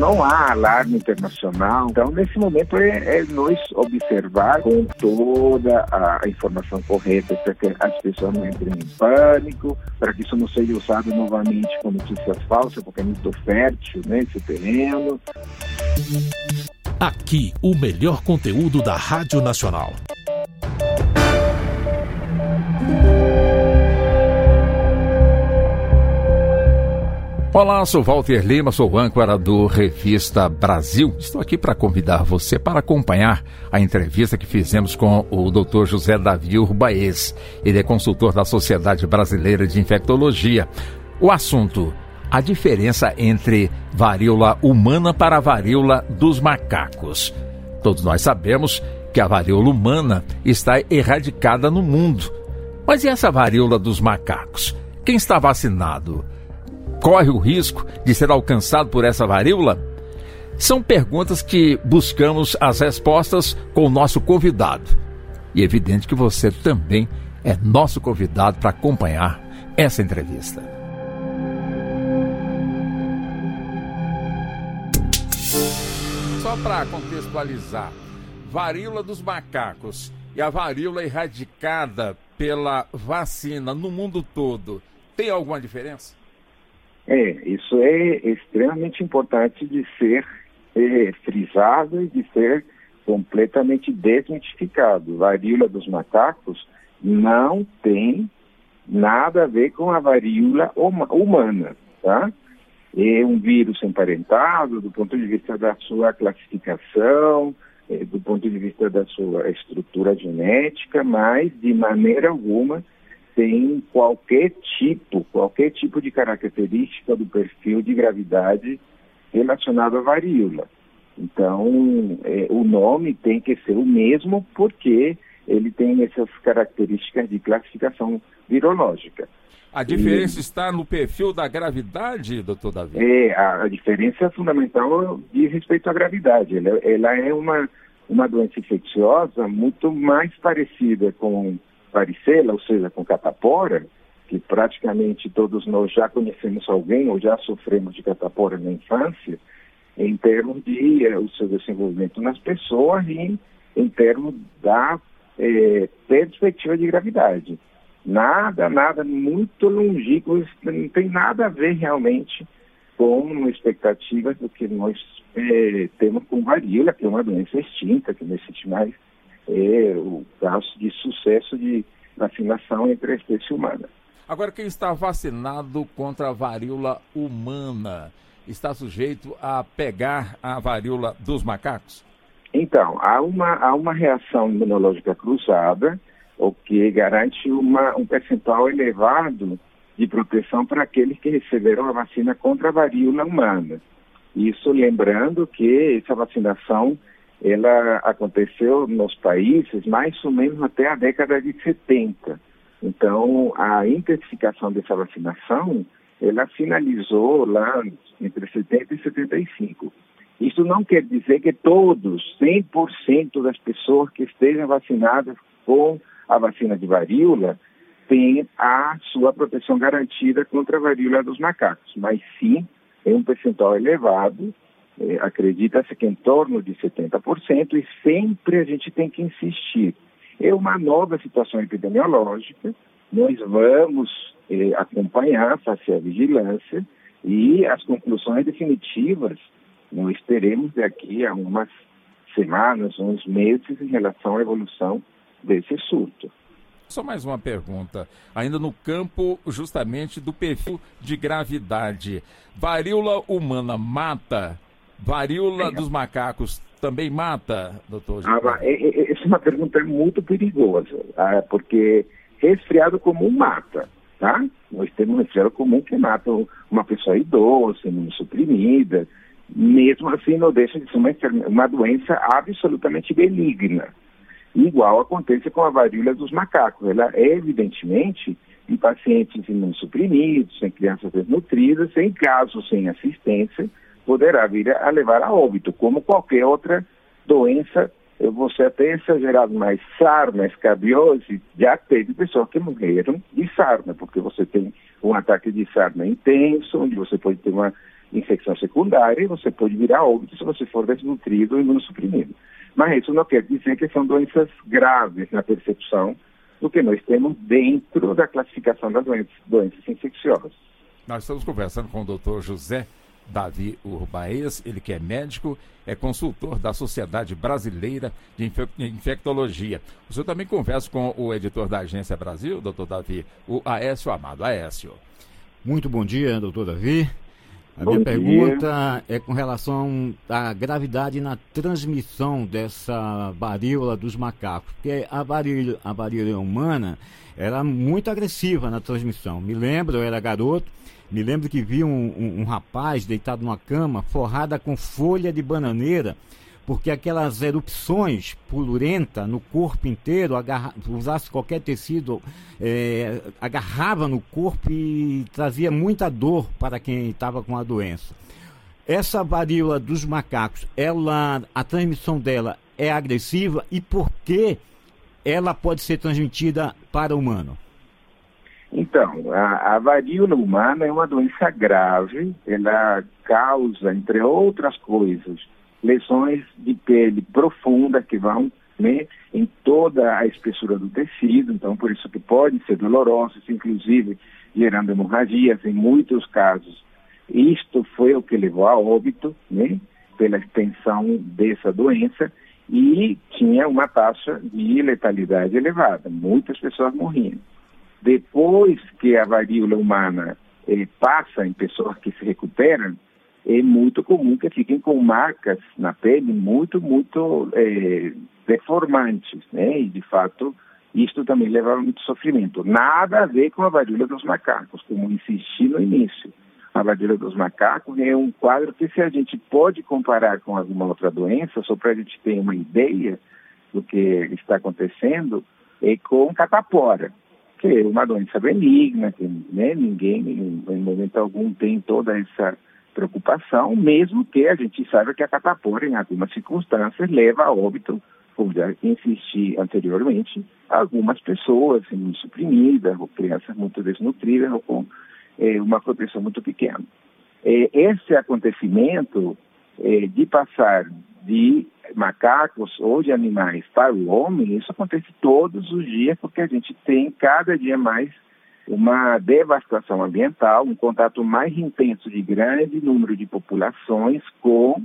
não há alarme internacional. Então, nesse momento, é, é nós observar com toda a informação correta para que as pessoas não entrem em pânico, para que isso não seja usado novamente com notícias falsas, porque é muito fértil né, esse terreno. Aqui, o melhor conteúdo da Rádio Nacional. Olá, sou Walter Lima, sou âncora do Revista Brasil. Estou aqui para convidar você para acompanhar a entrevista que fizemos com o Dr. José Davi Urbaez. Ele é consultor da Sociedade Brasileira de Infectologia. O assunto: a diferença entre varíola humana para a varíola dos macacos. Todos nós sabemos que a varíola humana está erradicada no mundo. Mas e essa varíola dos macacos? Quem está vacinado? Corre o risco de ser alcançado por essa varíola? São perguntas que buscamos as respostas com o nosso convidado. E é evidente que você também é nosso convidado para acompanhar essa entrevista. Só para contextualizar, varíola dos macacos e a varíola erradicada pela vacina no mundo todo, tem alguma diferença? É, isso é extremamente importante de ser é, frisado e de ser completamente desmitificado. Varíola dos macacos não tem nada a ver com a varíola humana, tá? É um vírus emparentado do ponto de vista da sua classificação, é, do ponto de vista da sua estrutura genética, mas de maneira alguma tem qualquer tipo, qualquer tipo de característica do perfil de gravidade relacionado à varíola. Então, é, o nome tem que ser o mesmo porque ele tem essas características de classificação virológica. A diferença e, está no perfil da gravidade, doutor Davi? É, a, a diferença fundamental diz respeito à gravidade. Ela, ela é uma, uma doença infecciosa muito mais parecida com varicela, ou seja, com catapora, que praticamente todos nós já conhecemos alguém ou já sofremos de catapora na infância, em termos de eh, o seu desenvolvimento nas pessoas e em, termos da eh, perspectiva de gravidade. Nada, nada muito longínquo, não tem nada a ver realmente com expectativas do que nós eh, temos com varíola, que é uma doença extinta, que não existe mais é o caso de sucesso de vacinação entre a espécie humana. Agora, quem está vacinado contra a varíola humana está sujeito a pegar a varíola dos macacos? Então, há uma, há uma reação imunológica cruzada, o que garante uma, um percentual elevado de proteção para aqueles que receberam a vacina contra a varíola humana. Isso lembrando que essa vacinação ela aconteceu nos países mais ou menos até a década de 70. Então, a intensificação dessa vacinação, ela finalizou lá entre 70 e 75. Isso não quer dizer que todos, 100% das pessoas que estejam vacinadas com a vacina de varíola têm a sua proteção garantida contra a varíola dos macacos, mas sim é um percentual elevado é, acredita-se que em torno de 70%, e sempre a gente tem que insistir. É uma nova situação epidemiológica, nós vamos é, acompanhar, fazer a vigilância, e as conclusões definitivas nós teremos daqui a umas semanas, uns meses, em relação à evolução desse surto. Só mais uma pergunta, ainda no campo justamente do perfil de gravidade. Varíola humana mata Varíola é. dos macacos também mata, doutor? Ah, essa é uma pergunta muito perigosa, tá? porque resfriado comum mata, tá? Nós temos um resfriado comum que mata uma pessoa idosa, imunossuprimida, mesmo assim não deixa de ser uma, uma doença absolutamente benigna. Igual acontece com a varíola dos macacos. Ela é, evidentemente, em pacientes imunossuprimidos, em crianças desnutridas, em casos sem assistência, poderá vir a levar a óbito, como qualquer outra doença. Você até exagerado, mas sarna, escabiose, já teve pessoas que morreram de sarna, porque você tem um ataque de sarna intenso, onde você pode ter uma infecção secundária e você pode virar óbito se você for desnutrido ou imunossuprimido. Mas isso não quer dizer que são doenças graves na percepção do que nós temos dentro da classificação das doenças, doenças infecciosas. Nós estamos conversando com o doutor José Davi Urbaez, ele que é médico, é consultor da Sociedade Brasileira de Infectologia. O senhor também conversa com o editor da Agência Brasil, doutor Davi, o Aécio Amado. Aécio. Muito bom dia, doutor Davi. A bom minha dia. pergunta é com relação à gravidade na transmissão dessa varíola dos macacos, porque a varíola, a varíola humana era muito agressiva na transmissão. Me lembro, eu era garoto, me lembro que vi um, um, um rapaz deitado numa cama forrada com folha de bananeira porque aquelas erupções purulenta no corpo inteiro, agarra, usasse qualquer tecido, é, agarrava no corpo e trazia muita dor para quem estava com a doença. Essa varíola dos macacos, ela, a transmissão dela é agressiva e por que ela pode ser transmitida para o humano? Então, a, a, varíola humana é uma doença grave, ela causa, entre outras coisas, lesões de pele profundas que vão né, em toda a espessura do tecido, então por isso que pode ser doloroso, inclusive gerando hemorragias em muitos casos. Isto foi o que levou a óbito, né, pela extensão dessa doença e tinha uma taxa de letalidade elevada, muitas pessoas morriam. Depois que a varíola humana eh, passa em pessoas que se recuperam, é muito comum que fiquem com marcas na pele muito, muito é, deformantes, né? E, de fato, isto também leva a muito sofrimento. Nada a ver com a varíola dos macacos, como insisti no início. A varíola dos macacos é um quadro que, se a gente pode comparar com alguma outra doença, só para a gente ter uma ideia do que está acontecendo, é com catapora, que é uma doença benigna, que né, ninguém, em momento algum, tem toda essa preocupação, mesmo que a gente saiba que a catapora, em algumas circunstâncias, leva a óbito, como já insisti anteriormente, algumas pessoas suprimidas, ou crianças muito desnutridas, ou com é, uma proteção muito pequena. É, esse acontecimento é, de passar de macacos ou de animais para o homem, isso acontece todos os dias, porque a gente tem cada dia mais uma devastação ambiental, um contato mais intenso de grande número de populações com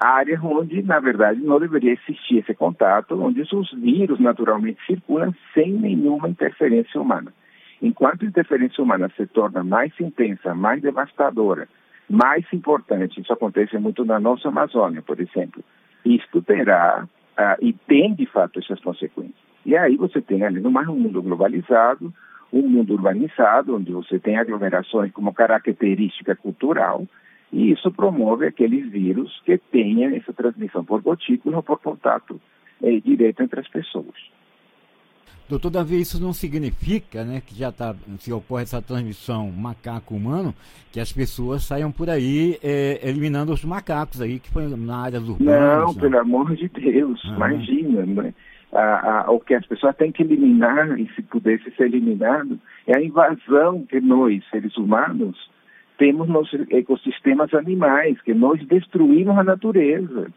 áreas onde, na verdade, não deveria existir esse contato, onde os vírus naturalmente circulam sem nenhuma interferência humana. Enquanto a interferência humana se torna mais intensa, mais devastadora, mais importante, isso acontece muito na nossa Amazônia, por exemplo, isto terá uh, e tem, de fato, essas consequências. E aí você tem ali no mais um mundo globalizado, um mundo urbanizado, onde você tem aglomerações como característica cultural, e isso promove aqueles vírus que tenham essa transmissão por gotícula ou por contato é, direto entre as pessoas. Doutor Davi, isso não significa né, que já está, se ocorre essa transmissão macaco-humano, que as pessoas saiam por aí é, eliminando os macacos aí, que foi na área urbana. Não, pelo amor de Deus, uhum. imagina, né? A, a, o que as pessoas têm que eliminar, e se pudesse ser eliminado, é a invasão que nós, seres humanos, temos nos ecossistemas animais, que nós destruímos a natureza.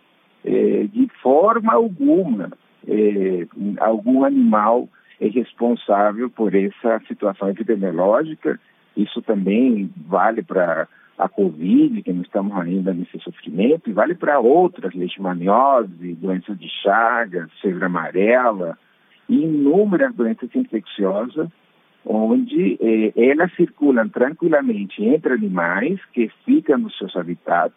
É, de forma alguma, é, algum animal é responsável por essa situação epidemiológica. Isso também vale para a Covid, que não estamos ainda nesse sofrimento, e vale para outras, leishmaniose, doenças de Chagas, febre amarela, inúmeras doenças infecciosas, onde eh, elas circulam tranquilamente entre animais que ficam nos seus habitats,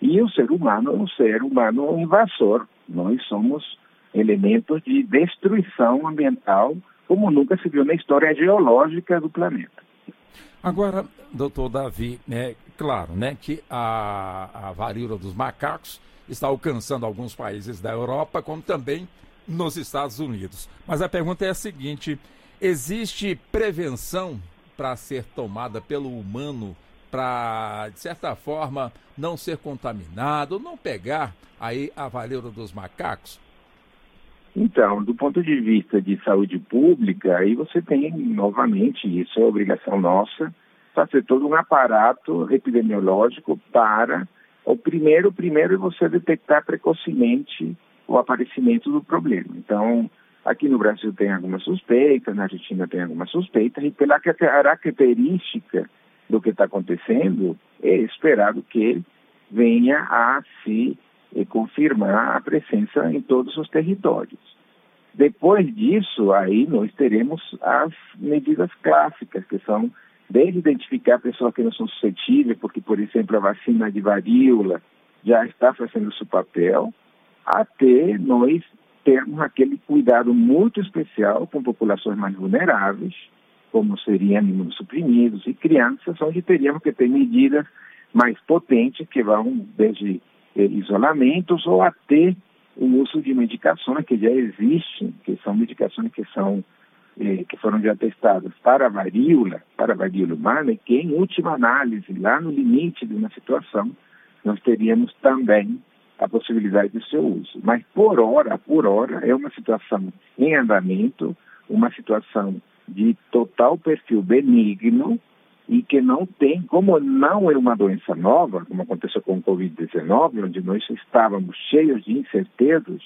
e o ser humano é um ser humano invasor. Nós somos elementos de destruição ambiental como nunca se viu na história geológica do planeta. Agora, doutor Davi, é claro né, que a, a varíola dos macacos está alcançando alguns países da Europa, como também nos Estados Unidos. Mas a pergunta é a seguinte: existe prevenção para ser tomada pelo humano para, de certa forma, não ser contaminado, não pegar aí a varíola dos macacos? Então, do ponto de vista de saúde pública, aí você tem novamente, isso é obrigação nossa, fazer todo um aparato epidemiológico para o primeiro, primeiro é você detectar precocemente o aparecimento do problema. Então, aqui no Brasil tem alguma suspeita, na Argentina tem alguma suspeita, e pela característica do que está acontecendo, é esperado que venha a se eh, confirmar a presença em todos os territórios. Depois disso, aí nós teremos as medidas clássicas, que são desde identificar pessoas que não são suscetíveis, porque, por exemplo, a vacina de varíola já está fazendo seu papel, até nós termos aquele cuidado muito especial com populações mais vulneráveis, como seriam imunossuprimidos e crianças, onde teríamos que ter medidas mais potentes que vão desde eh, isolamentos ou até o uso de medicações que já existem, que são medicações que são eh, que foram já testadas para a varíola, para a varíola humana, que em última análise, lá no limite de uma situação, nós teríamos também a possibilidade do seu uso. Mas por hora, por hora, é uma situação em andamento, uma situação de total perfil benigno e que não tem, como não é uma doença nova, como aconteceu com o Covid-19, onde nós estávamos cheios de incertezas,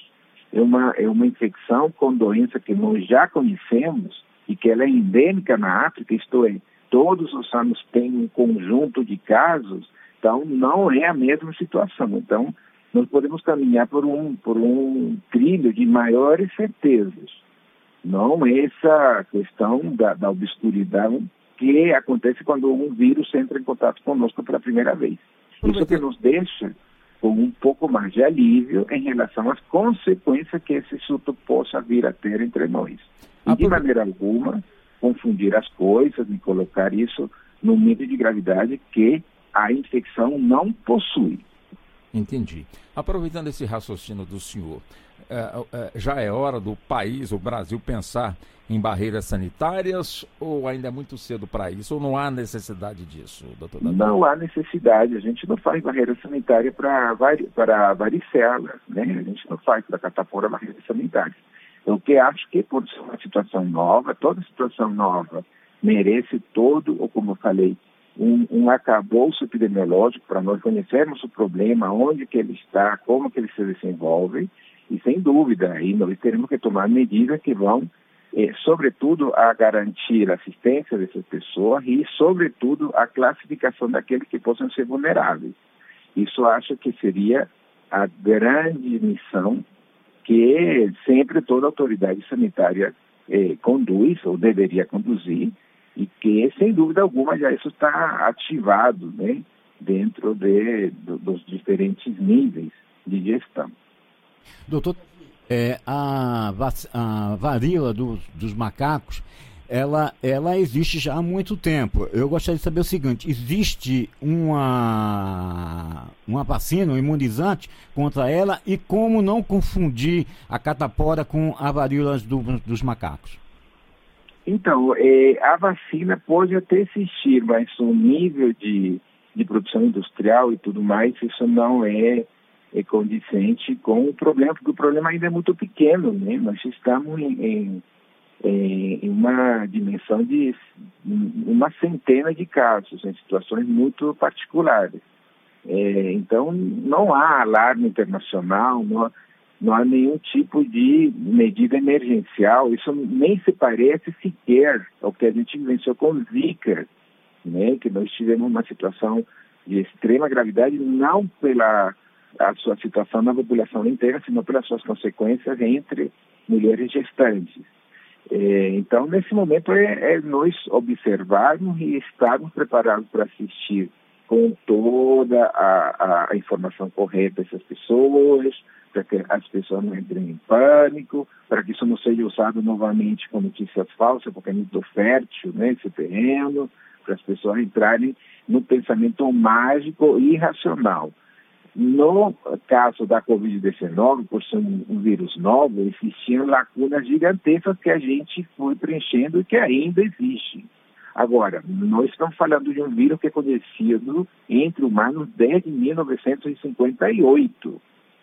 é uma, é uma infecção com doença que nós já conhecemos e que ela é endêmica na África, isto é, todos os anos tem um conjunto de casos, então não é a mesma situação. Então, nós podemos caminhar por um, por um trilho de maiores certezas. Não essa questão da, da obscuridade que acontece quando um vírus entra em contato conosco pela primeira vez. Isso que nos deixa com um pouco mais de alívio em relação às consequências que esse surto possa vir a ter entre nós. E de maneira alguma confundir as coisas e colocar isso no nível de gravidade que a infecção não possui. Entendi. Aproveitando esse raciocínio do senhor, já é hora do país, o Brasil, pensar em barreiras sanitárias ou ainda é muito cedo para isso? Ou não há necessidade disso, doutor? Não há necessidade. A gente não faz barreira sanitária para para varicela, né? A gente não faz para catapora barreira sanitária. Eu que acho que por ser uma situação nova, toda situação nova merece todo, ou como eu falei, um, um acabouço epidemiológico para nós conhecermos o problema, onde que ele está, como que ele se desenvolve, e sem dúvida, aí nós teremos que tomar medidas que vão, eh, sobretudo, a garantir a assistência dessas pessoas e, sobretudo, a classificação daqueles que possam ser vulneráveis. Isso acho que seria a grande missão que sempre toda autoridade sanitária eh, conduz ou deveria conduzir e que, sem dúvida alguma, já isso está ativado né, dentro de, do, dos diferentes níveis de gestão. Doutor, é, a, a varíola do, dos macacos, ela, ela existe já há muito tempo. Eu gostaria de saber o seguinte: existe uma, uma vacina, um imunizante contra ela e como não confundir a catapora com a varíola do, dos macacos? Então, é, a vacina pode até existir, mas o nível de, de produção industrial e tudo mais, isso não é é condicente com o problema, porque o problema ainda é muito pequeno, né? Nós estamos em, em, em uma dimensão de uma centena de casos, em situações muito particulares. É, então, não há alarme internacional, não há, não há nenhum tipo de medida emergencial, isso nem se parece sequer ao que a gente vivenciou com o Zika, né? que nós tivemos uma situação de extrema gravidade, não pela a sua situação na população inteira, sino pelas suas consequências entre mulheres gestantes. É, então, nesse momento, é, é, nós observarmos e estarmos preparados para assistir com toda a, a, informação correta essas pessoas, para que as pessoas não entrem em pânico, para que isso não seja usado novamente com notícias falsas, porque é muito fértil né, esse terreno, para as pessoas entrarem no pensamento mágico e irracional. No caso da Covid-19, por ser um, vírus novo, existiam lacunas gigantescas que a gente foi preenchendo e que ainda existem. Agora, nós estamos falando de um vírus que é conhecido entre humanos desde 1958,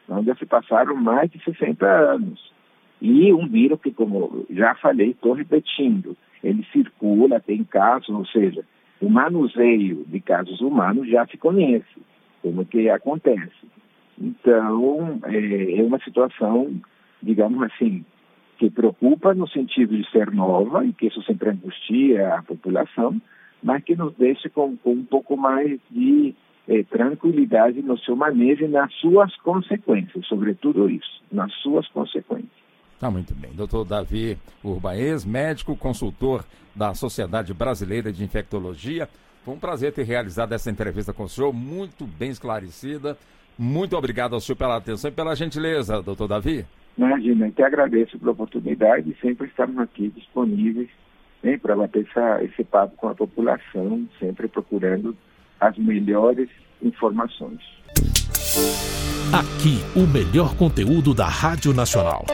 onde se passaram mais de 60 anos. E um vírus que, como já falei, estou repetindo, ele circula, tem casos, ou seja, o manuseio de casos humanos já se conhece, como que acontece. Então, é, é uma situação, digamos assim, que preocupa no sentido de ser nova e que isso sempre angustia a população, mas que nos deixa com, com um pouco mais de eh, tranquilidade no seu manejo e nas suas consequências, sobretudo isso, nas suas consequências. Tá muito bem. Doutor Davi Urbaez, médico consultor da Sociedade Brasileira de Infectologia. Foi um prazer ter realizado essa entrevista com o senhor, muito bem esclarecida. Muito obrigado ao senhor pela atenção e pela gentileza, doutor Davi. Imagina, te agradeço pela oportunidade e sempre estamos aqui disponíveis né, para bater essa, esse papo com a população, sempre procurando as melhores informações. Aqui, o melhor conteúdo da Rádio Nacional.